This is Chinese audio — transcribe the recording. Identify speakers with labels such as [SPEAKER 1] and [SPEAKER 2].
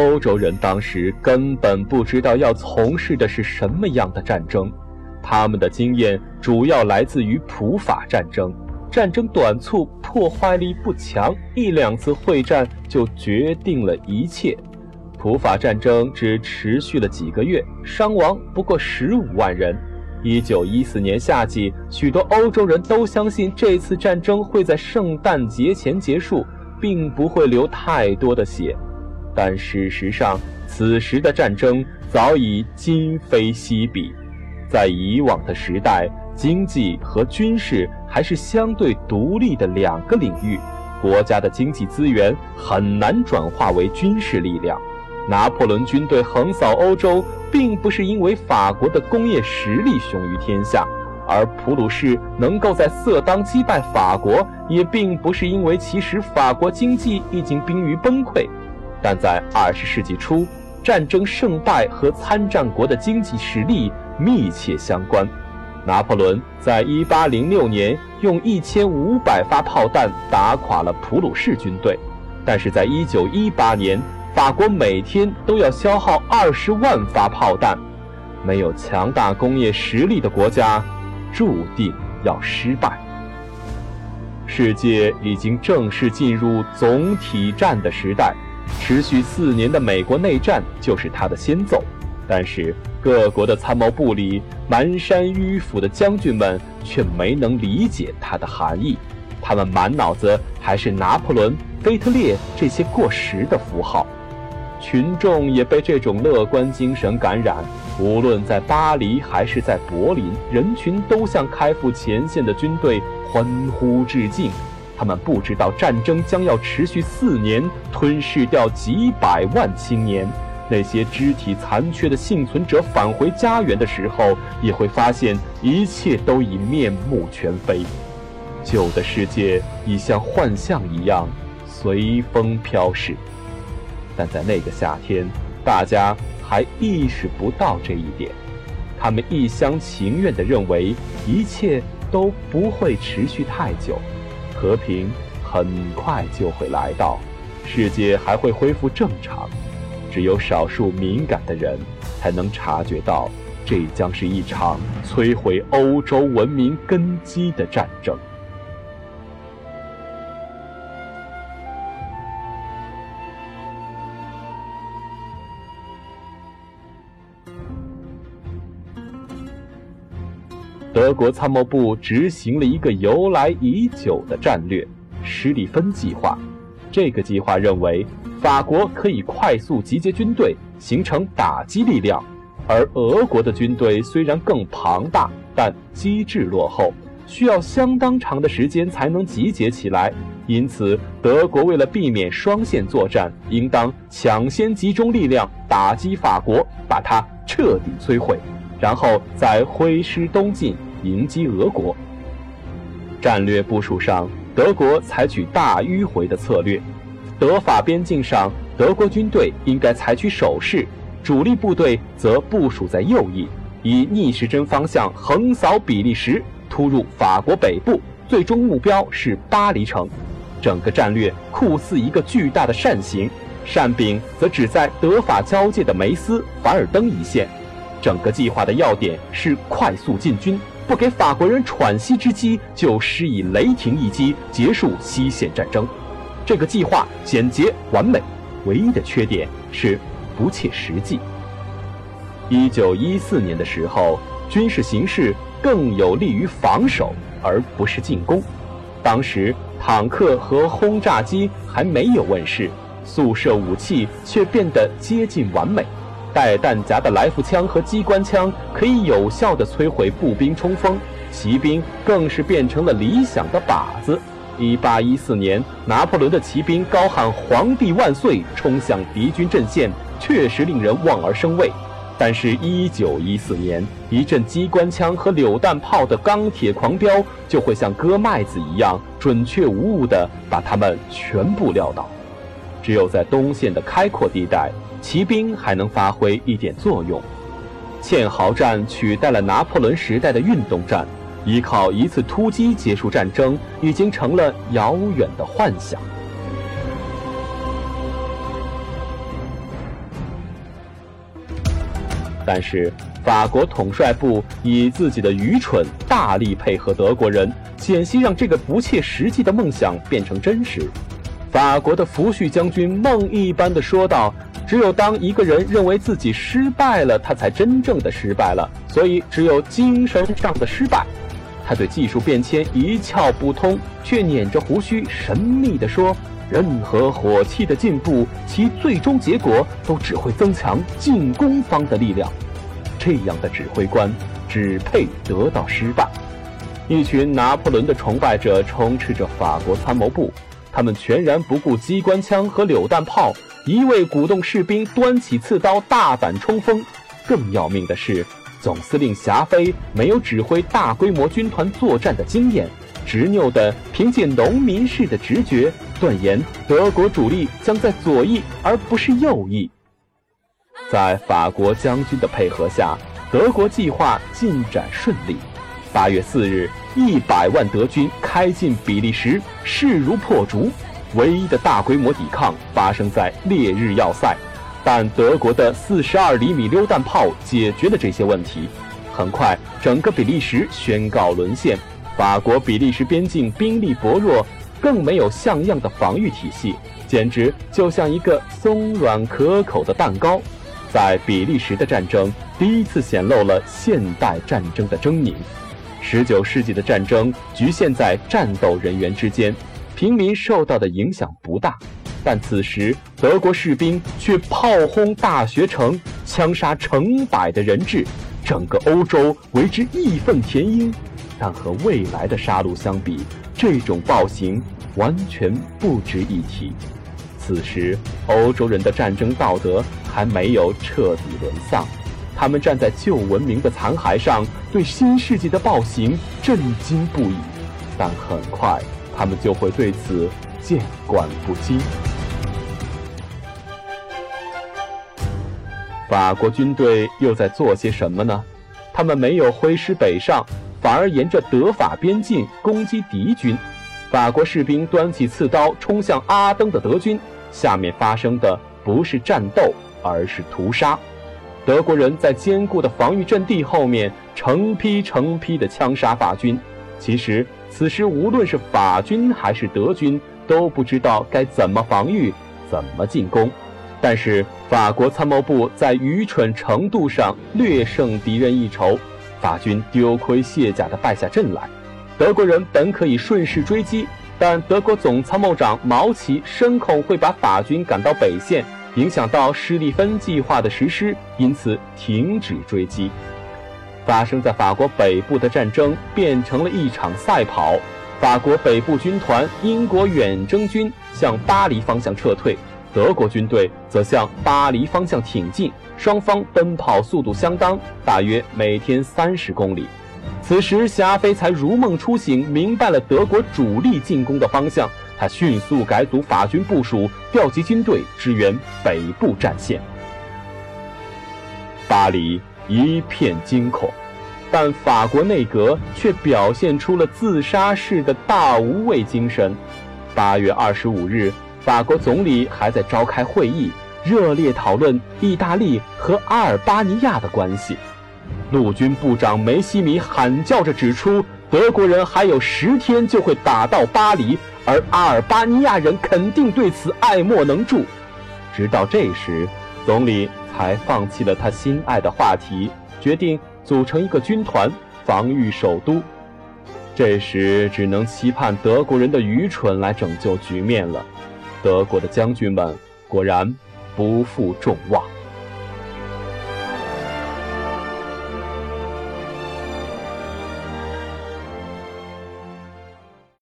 [SPEAKER 1] 欧洲人当时根本不知道要从事的是什么样的战争，他们的经验主要来自于普法战争。战争短促，破坏力不强，一两次会战就决定了一切。普法战争只持续了几个月，伤亡不过十五万人。一九一四年夏季，许多欧洲人都相信这次战争会在圣诞节前结束，并不会流太多的血。但事实上，此时的战争早已今非昔比。在以往的时代，经济和军事还是相对独立的两个领域，国家的经济资源很难转化为军事力量。拿破仑军队横扫欧洲，并不是因为法国的工业实力雄于天下，而普鲁士能够在色当击败法国，也并不是因为其实法国经济已经濒于崩溃。但在二十世纪初，战争胜败和参战国的经济实力密切相关。拿破仑在一八零六年用一千五百发炮弹打垮了普鲁士军队，但是在一九一八年，法国每天都要消耗二十万发炮弹。没有强大工业实力的国家，注定要失败。世界已经正式进入总体战的时代。持续四年的美国内战就是他的先奏，但是各国的参谋部里蹒跚迂腐的将军们却没能理解它的含义，他们满脑子还是拿破仑、腓特烈这些过时的符号。群众也被这种乐观精神感染，无论在巴黎还是在柏林，人群都向开赴前线的军队欢呼致敬。他们不知道战争将要持续四年，吞噬掉几百万青年。那些肢体残缺的幸存者返回家园的时候，也会发现一切都已面目全非。旧的世界已像幻象一样随风飘逝。但在那个夏天，大家还意识不到这一点。他们一厢情愿地认为一切都不会持续太久。和平很快就会来到，世界还会恢复正常。只有少数敏感的人才能察觉到，这将是一场摧毁欧洲文明根基的战争。德国参谋部执行了一个由来已久的战略——施里芬计划。这个计划认为，法国可以快速集结军队，形成打击力量；而俄国的军队虽然更庞大，但机制落后，需要相当长的时间才能集结起来。因此，德国为了避免双线作战，应当抢先集中力量打击法国，把它彻底摧毁。然后再挥师东进，迎击俄国。战略部署上，德国采取大迂回的策略。德法边境上，德国军队应该采取守势，主力部队则部署在右翼，以逆时针方向横扫比利时，突入法国北部，最终目标是巴黎城。整个战略酷似一个巨大的扇形，扇柄则指在德法交界的梅斯凡尔登一线。整个计划的要点是快速进军，不给法国人喘息之机，就施以雷霆一击，结束西线战争。这个计划简洁完美，唯一的缺点是不切实际。一九一四年的时候，军事形势更有利于防守而不是进攻。当时坦克和轰炸机还没有问世，速射武器却变得接近完美。带弹夹的来福枪和机关枪可以有效地摧毁步兵冲锋，骑兵更是变成了理想的靶子。一八一四年，拿破仑的骑兵高喊“皇帝万岁”，冲向敌军阵线，确实令人望而生畏。但是，一九一四年，一阵机关枪和榴弹炮的钢铁狂飙，就会像割麦子一样准确无误地把他们全部撂倒。只有在东线的开阔地带。骑兵还能发挥一点作用，堑壕战取代了拿破仑时代的运动战，依靠一次突击结束战争已经成了遥远的幻想。但是法国统帅部以自己的愚蠢大力配合德国人，险些让这个不切实际的梦想变成真实。法国的福煦将军梦一般的说道：“只有当一个人认为自己失败了，他才真正的失败了。所以，只有精神上的失败。”他对技术变迁一窍不通，却捻着胡须神秘地说：“任何火器的进步，其最终结果都只会增强进攻方的力量。这样的指挥官只配得到失败。”一群拿破仑的崇拜者充斥着法国参谋部，他们全然不顾机关枪和榴弹炮，一味鼓动士兵端起刺刀大胆冲锋。更要命的是。总司令霞飞没有指挥大规模军团作战的经验，执拗地凭借农民式的直觉断言德国主力将在左翼而不是右翼。在法国将军的配合下，德国计划进展顺利。八月四日，一百万德军开进比利时，势如破竹。唯一的大规模抵抗发生在烈日要塞。但德国的四十二厘米榴弹炮解决了这些问题。很快，整个比利时宣告沦陷。法国比利时边境兵力薄弱，更没有像样的防御体系，简直就像一个松软可口的蛋糕。在比利时的战争第一次显露了现代战争的狰狞。十九世纪的战争局限在战斗人员之间，平民受到的影响不大。但此时，德国士兵却炮轰大学城，枪杀成百的人质，整个欧洲为之义愤填膺。但和未来的杀戮相比，这种暴行完全不值一提。此时，欧洲人的战争道德还没有彻底沦丧，他们站在旧文明的残骸上，对新世纪的暴行震惊不已。但很快，他们就会对此见惯不惊。法国军队又在做些什么呢？他们没有挥师北上，反而沿着德法边境攻击敌军。法国士兵端起刺刀冲向阿登的德军，下面发生的不是战斗，而是屠杀。德国人在坚固的防御阵地后面成批成批地枪杀法军。其实此时无论是法军还是德军都不知道该怎么防御，怎么进攻。但是法国参谋部在愚蠢程度上略胜敌人一筹，法军丢盔卸甲地败下阵来。德国人本可以顺势追击，但德国总参谋长毛奇深恐会把法军赶到北线，影响到施蒂芬计划的实施，因此停止追击。发生在法国北部的战争变成了一场赛跑，法国北部军团、英国远征军向巴黎方向撤退。德国军队则向巴黎方向挺进，双方奔跑速度相当，大约每天三十公里。此时，霞飞才如梦初醒，明白了德国主力进攻的方向。他迅速改组法军部署，调集军队支援北部战线。巴黎一片惊恐，但法国内阁却表现出了自杀式的大无畏精神。八月二十五日。法国总理还在召开会议，热烈讨论意大利和阿尔巴尼亚的关系。陆军部长梅西米喊叫着指出，德国人还有十天就会打到巴黎，而阿尔巴尼亚人肯定对此爱莫能助。直到这时，总理才放弃了他心爱的话题，决定组成一个军团防御首都。这时，只能期盼德国人的愚蠢来拯救局面了。德国的将军们果然不负众望。